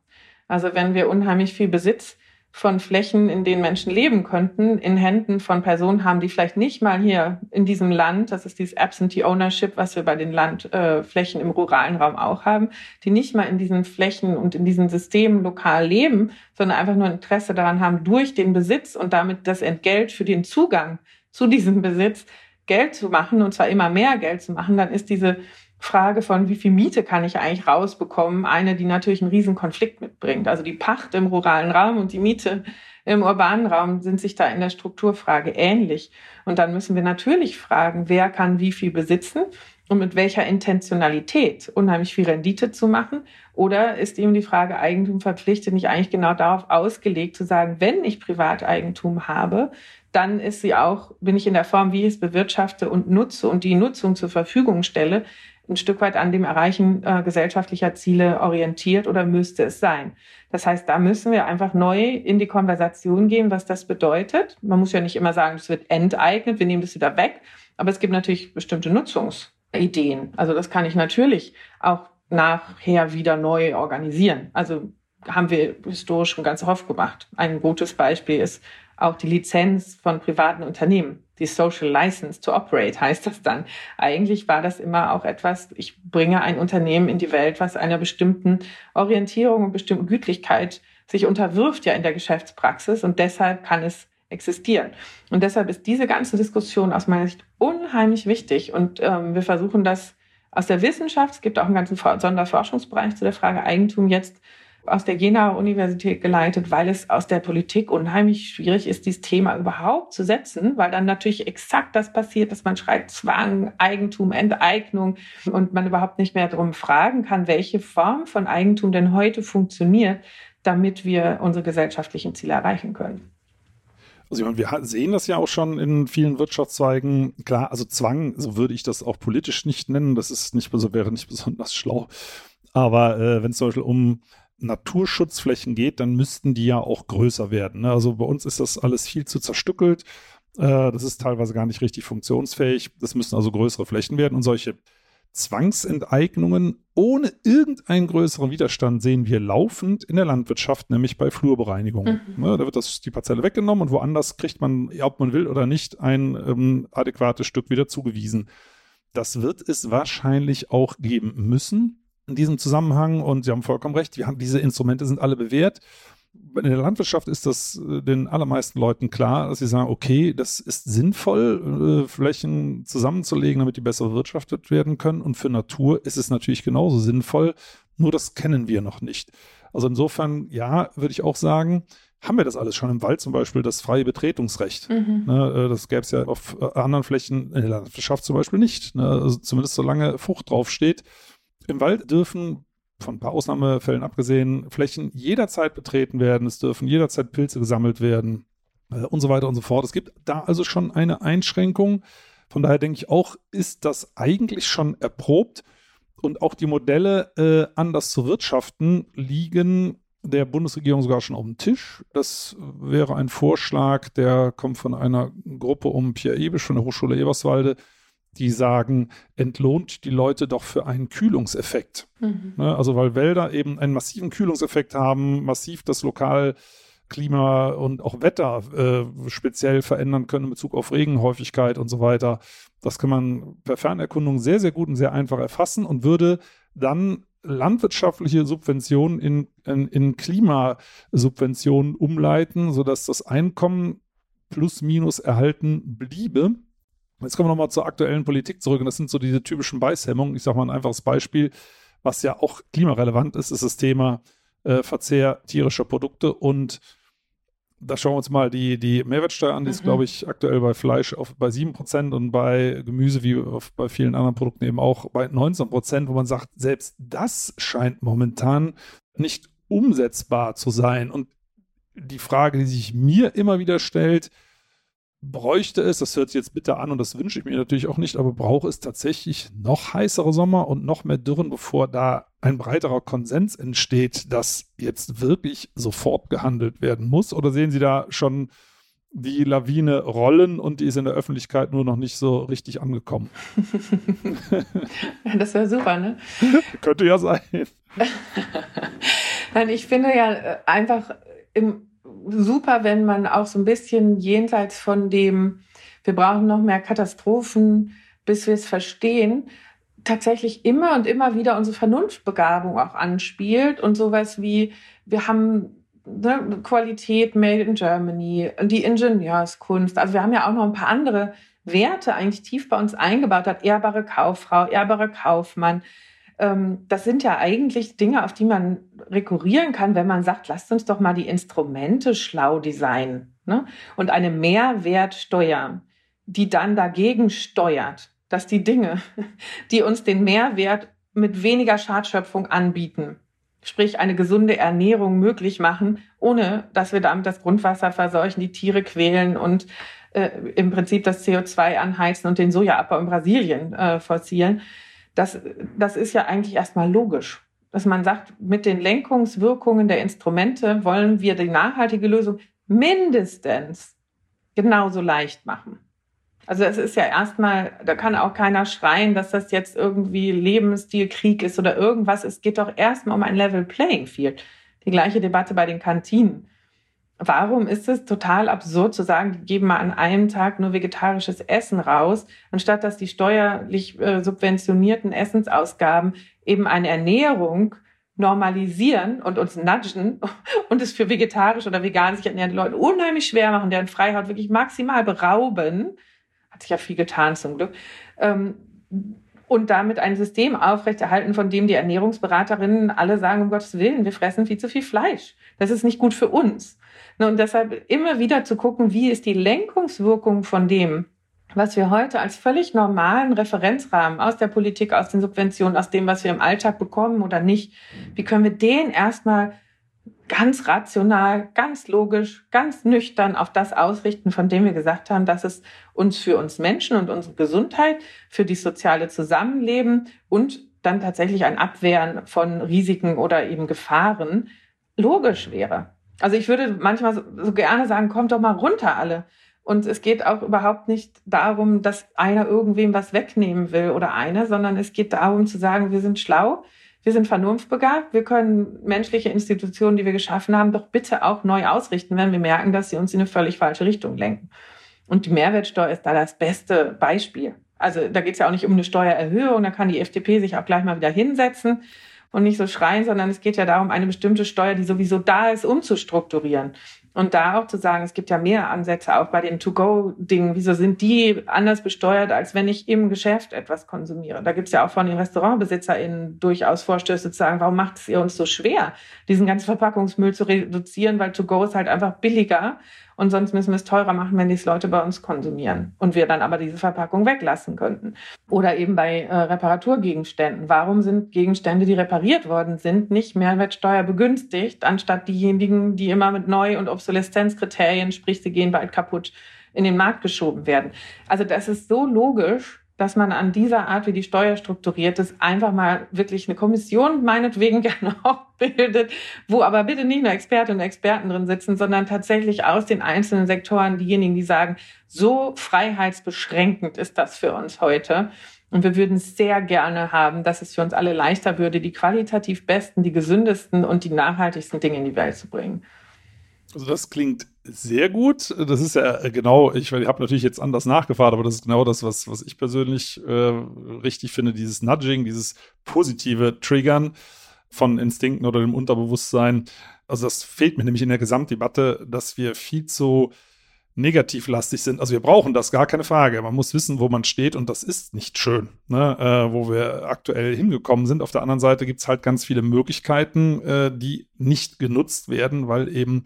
Also wenn wir unheimlich viel Besitz von Flächen, in denen Menschen leben könnten, in Händen von Personen haben, die vielleicht nicht mal hier in diesem Land, das ist dieses Absentee Ownership, was wir bei den Landflächen im ruralen Raum auch haben, die nicht mal in diesen Flächen und in diesen Systemen lokal leben, sondern einfach nur Interesse daran haben, durch den Besitz und damit das Entgelt für den Zugang zu diesem Besitz Geld zu machen, und zwar immer mehr Geld zu machen, dann ist diese Frage von, wie viel Miete kann ich eigentlich rausbekommen, eine, die natürlich einen riesen Konflikt mitbringt. Also die Pacht im ruralen Raum und die Miete im urbanen Raum sind sich da in der Strukturfrage ähnlich. Und dann müssen wir natürlich fragen, wer kann wie viel besitzen und mit welcher Intentionalität unheimlich viel Rendite zu machen? Oder ist eben die Frage Eigentum verpflichtet nicht eigentlich genau darauf ausgelegt zu sagen, wenn ich Privateigentum habe, dann ist sie auch, bin ich in der Form, wie ich es bewirtschafte und nutze und die Nutzung zur Verfügung stelle, ein Stück weit an dem Erreichen äh, gesellschaftlicher Ziele orientiert oder müsste es sein. Das heißt, da müssen wir einfach neu in die Konversation gehen, was das bedeutet. Man muss ja nicht immer sagen, es wird enteignet, wir nehmen das wieder weg, aber es gibt natürlich bestimmte Nutzungsideen. Also das kann ich natürlich auch nachher wieder neu organisieren. Also haben wir historisch schon ganz oft gemacht. Ein gutes Beispiel ist auch die Lizenz von privaten Unternehmen. Die Social License to Operate heißt das dann. Eigentlich war das immer auch etwas, ich bringe ein Unternehmen in die Welt, was einer bestimmten Orientierung und bestimmten Gütlichkeit sich unterwirft ja in der Geschäftspraxis und deshalb kann es existieren. Und deshalb ist diese ganze Diskussion aus meiner Sicht unheimlich wichtig und ähm, wir versuchen das aus der Wissenschaft, es gibt auch einen ganzen Sonderforschungsbereich zu der Frage Eigentum jetzt aus der Jena Universität geleitet, weil es aus der Politik unheimlich schwierig ist, dieses Thema überhaupt zu setzen, weil dann natürlich exakt das passiert, dass man schreit Zwang, Eigentum, Enteignung und man überhaupt nicht mehr darum fragen kann, welche Form von Eigentum denn heute funktioniert, damit wir unsere gesellschaftlichen Ziele erreichen können. Also wir sehen das ja auch schon in vielen Wirtschaftszweigen. Klar, also Zwang, so würde ich das auch politisch nicht nennen. Das ist nicht, wäre nicht besonders schlau. Aber äh, wenn es zum Beispiel um Naturschutzflächen geht, dann müssten die ja auch größer werden. Ne? Also bei uns ist das alles viel zu zerstückelt. Äh, das ist teilweise gar nicht richtig funktionsfähig. Das müssen also größere Flächen werden und solche Zwangsenteignungen ohne irgendeinen größeren Widerstand sehen wir laufend in der Landwirtschaft, nämlich bei Flurbereinigung. Mhm. Ne, da wird das, die Parzelle weggenommen und woanders kriegt man, ob man will oder nicht, ein ähm, adäquates Stück wieder zugewiesen. Das wird es wahrscheinlich auch geben müssen in diesem Zusammenhang und Sie haben vollkommen recht, wir haben, diese Instrumente sind alle bewährt. In der Landwirtschaft ist das äh, den allermeisten Leuten klar, dass sie sagen, okay, das ist sinnvoll, äh, Flächen zusammenzulegen, damit die besser bewirtschaftet werden können. Und für Natur ist es natürlich genauso sinnvoll, nur das kennen wir noch nicht. Also insofern, ja, würde ich auch sagen, haben wir das alles schon im Wald, zum Beispiel das freie Betretungsrecht. Mhm. Ne, äh, das gäbe es ja auf anderen Flächen in der Landwirtschaft zum Beispiel nicht. Ne, also zumindest solange Frucht draufsteht. Im Wald dürfen, von ein paar Ausnahmefällen abgesehen, Flächen jederzeit betreten werden. Es dürfen jederzeit Pilze gesammelt werden äh, und so weiter und so fort. Es gibt da also schon eine Einschränkung. Von daher denke ich auch, ist das eigentlich schon erprobt und auch die Modelle, äh, anders zu wirtschaften, liegen der Bundesregierung sogar schon auf dem Tisch. Das wäre ein Vorschlag, der kommt von einer Gruppe um Pierre Ebisch von der Hochschule Eberswalde die sagen, entlohnt die Leute doch für einen Kühlungseffekt. Mhm. Ne, also weil Wälder eben einen massiven Kühlungseffekt haben, massiv das Lokalklima und auch Wetter äh, speziell verändern können in Bezug auf Regenhäufigkeit und so weiter. Das kann man per Fernerkundung sehr, sehr gut und sehr einfach erfassen und würde dann landwirtschaftliche Subventionen in, in, in Klimasubventionen umleiten, sodass das Einkommen plus minus erhalten bliebe. Jetzt kommen wir nochmal zur aktuellen Politik zurück und das sind so diese typischen Beißhemmungen. Ich sage mal ein einfaches Beispiel, was ja auch klimarelevant ist, ist das Thema äh, Verzehr tierischer Produkte und da schauen wir uns mal die, die Mehrwertsteuer an, die ist, mhm. glaube ich, aktuell bei Fleisch auf, bei 7% und bei Gemüse wie auf, bei vielen anderen Produkten eben auch bei 19%, wo man sagt, selbst das scheint momentan nicht umsetzbar zu sein. Und die Frage, die sich mir immer wieder stellt, bräuchte es, das hört sich jetzt bitter an und das wünsche ich mir natürlich auch nicht, aber braucht es tatsächlich noch heißere Sommer und noch mehr Dürren, bevor da ein breiterer Konsens entsteht, dass jetzt wirklich sofort gehandelt werden muss? Oder sehen Sie da schon die Lawine rollen und die ist in der Öffentlichkeit nur noch nicht so richtig angekommen? das wäre super, ne? Könnte ja sein. Nein, ich finde ja äh, einfach im, super, wenn man auch so ein bisschen jenseits von dem, wir brauchen noch mehr Katastrophen, bis wir es verstehen, tatsächlich immer und immer wieder unsere Vernunftbegabung auch anspielt und sowas wie, wir haben ne, Qualität made in Germany, die Ingenieurskunst. Also wir haben ja auch noch ein paar andere Werte eigentlich tief bei uns eingebaut hat. Ehrbare Kauffrau, ehrbarer Kaufmann. Ähm, das sind ja eigentlich Dinge, auf die man rekurrieren kann, wenn man sagt, lasst uns doch mal die Instrumente schlau designen ne? und eine Mehrwertsteuer, die dann dagegen steuert, dass die Dinge, die uns den Mehrwert mit weniger Schadschöpfung anbieten, sprich eine gesunde Ernährung möglich machen, ohne dass wir damit das Grundwasser verseuchen, die Tiere quälen und äh, im Prinzip das CO2 anheizen und den Sojaabbau in Brasilien äh, forcieren. Das, das ist ja eigentlich erstmal logisch. Dass man sagt, mit den Lenkungswirkungen der Instrumente wollen wir die nachhaltige Lösung mindestens genauso leicht machen. Also es ist ja erstmal, da kann auch keiner schreien, dass das jetzt irgendwie Lebensstilkrieg ist oder irgendwas. Es geht doch erstmal um ein Level Playing Field. Die gleiche Debatte bei den Kantinen. Warum ist es total absurd zu sagen, die geben mal an einem Tag nur vegetarisches Essen raus, anstatt dass die steuerlich äh, subventionierten Essensausgaben eben eine Ernährung normalisieren und uns nudgen und es für vegetarisch oder vegan sich ernährende Leute unheimlich schwer machen, deren Freiheit wirklich maximal berauben, hat sich ja viel getan zum Glück, ähm, und damit ein System aufrechterhalten, von dem die Ernährungsberaterinnen alle sagen, um Gottes Willen, wir fressen viel zu viel Fleisch. Das ist nicht gut für uns. Und deshalb immer wieder zu gucken, wie ist die Lenkungswirkung von dem, was wir heute als völlig normalen Referenzrahmen aus der Politik, aus den Subventionen, aus dem, was wir im Alltag bekommen oder nicht, wie können wir den erstmal ganz rational, ganz logisch, ganz nüchtern auf das ausrichten, von dem wir gesagt haben, dass es uns für uns Menschen und unsere Gesundheit, für die soziale Zusammenleben und dann tatsächlich ein Abwehren von Risiken oder eben Gefahren logisch wäre. Also ich würde manchmal so, gerne sagen, kommt doch mal runter alle. Und es geht auch überhaupt nicht darum, dass einer irgendwem was wegnehmen will oder eine, sondern es geht darum zu sagen, wir sind schlau, wir sind vernunftbegabt, wir können menschliche Institutionen, die wir geschaffen haben, doch bitte auch neu ausrichten, wenn wir merken, dass sie uns in eine völlig falsche Richtung lenken. Und die Mehrwertsteuer ist da das beste Beispiel. Also da geht es ja auch nicht um eine Steuererhöhung, da kann die FDP sich auch gleich mal wieder hinsetzen und nicht so schreien, sondern es geht ja darum, eine bestimmte Steuer, die sowieso da ist, umzustrukturieren. Und da auch zu sagen, es gibt ja mehr Ansätze auch bei den To-Go-Dingen. Wieso sind die anders besteuert, als wenn ich im Geschäft etwas konsumiere? Da gibt es ja auch von den RestaurantbesitzerInnen durchaus Vorstöße zu sagen, warum macht es ihr uns so schwer, diesen ganzen Verpackungsmüll zu reduzieren, weil To-Go ist halt einfach billiger und sonst müssen wir es teurer machen, wenn die Leute bei uns konsumieren und wir dann aber diese Verpackung weglassen könnten. Oder eben bei äh, Reparaturgegenständen. Warum sind Gegenstände, die repariert worden sind, nicht Mehrwertsteuer begünstigt, anstatt diejenigen, die immer mit Neu- und Obsoleszenzkriterien, sprich, sie gehen bald kaputt, in den Markt geschoben werden? Also das ist so logisch, dass man an dieser Art, wie die Steuer strukturiert ist, einfach mal wirklich eine Kommission meinetwegen gerne auch bildet, wo aber bitte nicht nur Expertinnen und Experten drin sitzen, sondern tatsächlich aus den einzelnen Sektoren diejenigen, die sagen, so freiheitsbeschränkend ist das für uns heute. Und wir würden sehr gerne haben, dass es für uns alle leichter würde, die qualitativ besten, die gesündesten und die nachhaltigsten Dinge in die Welt zu bringen. Also das klingt sehr gut. Das ist ja äh, genau, ich, ich habe natürlich jetzt anders nachgefragt, aber das ist genau das, was, was ich persönlich äh, richtig finde, dieses Nudging, dieses positive Triggern von Instinkten oder dem Unterbewusstsein. Also das fehlt mir nämlich in der Gesamtdebatte, dass wir viel zu negativlastig sind. Also wir brauchen das, gar keine Frage. Man muss wissen, wo man steht und das ist nicht schön, ne? äh, wo wir aktuell hingekommen sind. Auf der anderen Seite gibt es halt ganz viele Möglichkeiten, äh, die nicht genutzt werden, weil eben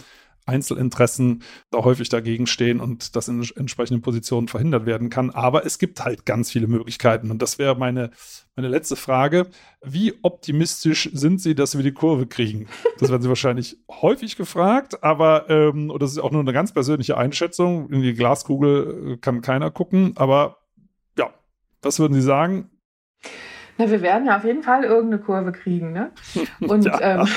Einzelinteressen da häufig dagegen stehen und das in entsprechenden Positionen verhindert werden kann. Aber es gibt halt ganz viele Möglichkeiten. Und das wäre meine, meine letzte Frage. Wie optimistisch sind Sie, dass wir die Kurve kriegen? Das werden Sie wahrscheinlich häufig gefragt, aber ähm, und das ist auch nur eine ganz persönliche Einschätzung. In die Glaskugel äh, kann keiner gucken. Aber ja, was würden Sie sagen? Na, wir werden ja auf jeden Fall irgendeine Kurve kriegen, ne? Und, ja. ähm,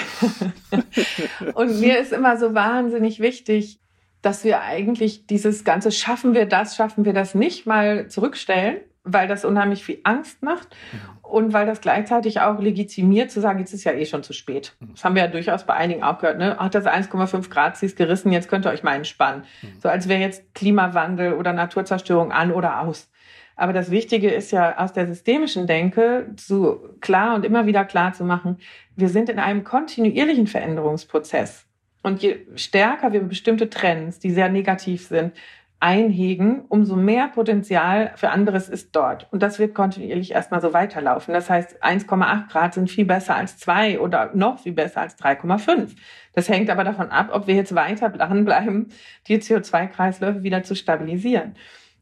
und mir ist immer so wahnsinnig wichtig, dass wir eigentlich dieses ganze schaffen wir das, schaffen wir das nicht mal zurückstellen weil das unheimlich viel Angst macht und weil das gleichzeitig auch legitimiert zu sagen, jetzt ist ja eh schon zu spät. Das haben wir ja durchaus bei einigen auch gehört. Ne? Hat das 1,5 Grad sie ist gerissen, jetzt könnt ihr euch mal entspannen. So als wäre jetzt Klimawandel oder Naturzerstörung an oder aus. Aber das Wichtige ist ja aus der systemischen Denke zu klar und immer wieder klar zu machen, wir sind in einem kontinuierlichen Veränderungsprozess. Und je stärker wir bestimmte Trends, die sehr negativ sind, einhegen, umso mehr Potenzial für anderes ist dort. Und das wird kontinuierlich erstmal so weiterlaufen. Das heißt, 1,8 Grad sind viel besser als 2 oder noch viel besser als 3,5. Das hängt aber davon ab, ob wir jetzt weiter dranbleiben, die CO2-Kreisläufe wieder zu stabilisieren.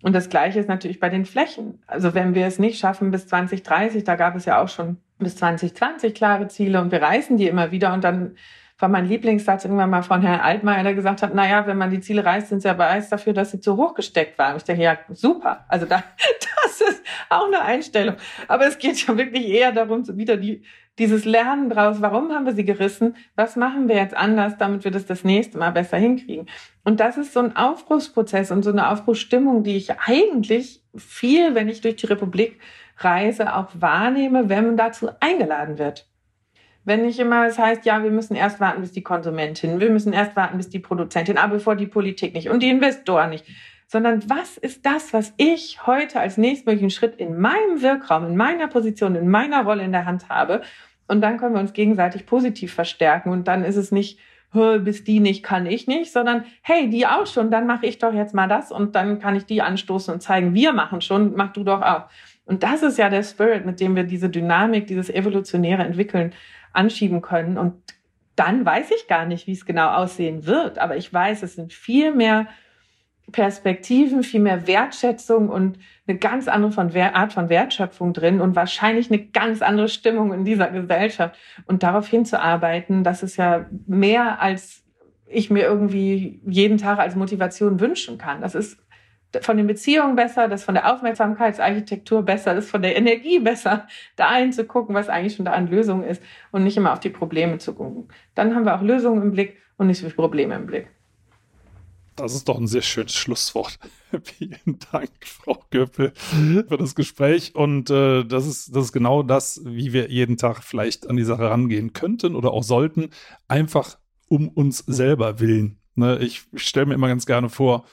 Und das Gleiche ist natürlich bei den Flächen. Also wenn wir es nicht schaffen bis 2030, da gab es ja auch schon bis 2020 klare Ziele und wir reißen die immer wieder und dann war mein Lieblingssatz irgendwann mal von Herrn Altmaier, der gesagt hat, naja, wenn man die Ziele reißt, sind sie ja beweis dafür, dass sie zu hoch gesteckt waren. Ich denke, ja, super. Also da, das ist auch eine Einstellung. Aber es geht ja wirklich eher darum, wieder die, dieses Lernen draus. Warum haben wir sie gerissen? Was machen wir jetzt anders, damit wir das das nächste Mal besser hinkriegen? Und das ist so ein Aufbruchsprozess und so eine Aufbruchsstimmung, die ich eigentlich viel, wenn ich durch die Republik reise, auch wahrnehme, wenn man dazu eingeladen wird. Wenn nicht immer es heißt, ja, wir müssen erst warten, bis die Konsumentin, wir müssen erst warten, bis die Produzentin, aber bevor die Politik nicht und die Investoren nicht. Sondern was ist das, was ich heute als nächstmöglichen Schritt in meinem Wirkraum, in meiner Position, in meiner Rolle in der Hand habe? Und dann können wir uns gegenseitig positiv verstärken. Und dann ist es nicht, bis die nicht, kann ich nicht, sondern hey, die auch schon, dann mache ich doch jetzt mal das und dann kann ich die anstoßen und zeigen, wir machen schon, mach du doch auch. Und das ist ja der Spirit, mit dem wir diese Dynamik, dieses Evolutionäre entwickeln anschieben können. Und dann weiß ich gar nicht, wie es genau aussehen wird. Aber ich weiß, es sind viel mehr Perspektiven, viel mehr Wertschätzung und eine ganz andere von Art von Wertschöpfung drin und wahrscheinlich eine ganz andere Stimmung in dieser Gesellschaft. Und darauf hinzuarbeiten, das ist ja mehr als ich mir irgendwie jeden Tag als Motivation wünschen kann. Das ist von den Beziehungen besser, das von der Aufmerksamkeitsarchitektur besser, das von der Energie besser, da hinzugucken, was eigentlich schon da an Lösungen ist und nicht immer auf die Probleme zu gucken. Dann haben wir auch Lösungen im Blick und nicht so viele Probleme im Blick. Das ist doch ein sehr schönes Schlusswort. Vielen Dank, Frau Göppel, für das Gespräch. Und äh, das, ist, das ist genau das, wie wir jeden Tag vielleicht an die Sache rangehen könnten oder auch sollten. Einfach um uns selber willen. Ne? Ich stelle mir immer ganz gerne vor,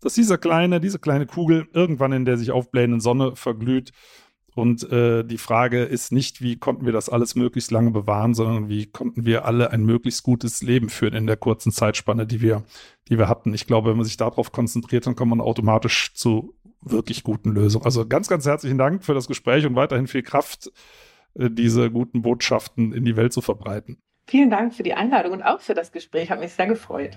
dass dieser kleine, diese kleine Kugel irgendwann in der sich aufblähenden Sonne verglüht. Und äh, die Frage ist nicht, wie konnten wir das alles möglichst lange bewahren, sondern wie konnten wir alle ein möglichst gutes Leben führen in der kurzen Zeitspanne, die wir, die wir hatten. Ich glaube, wenn man sich darauf konzentriert, dann kommt man automatisch zu wirklich guten Lösungen. Also ganz, ganz herzlichen Dank für das Gespräch und weiterhin viel Kraft, äh, diese guten Botschaften in die Welt zu verbreiten. Vielen Dank für die Einladung und auch für das Gespräch. Hat mich sehr gefreut.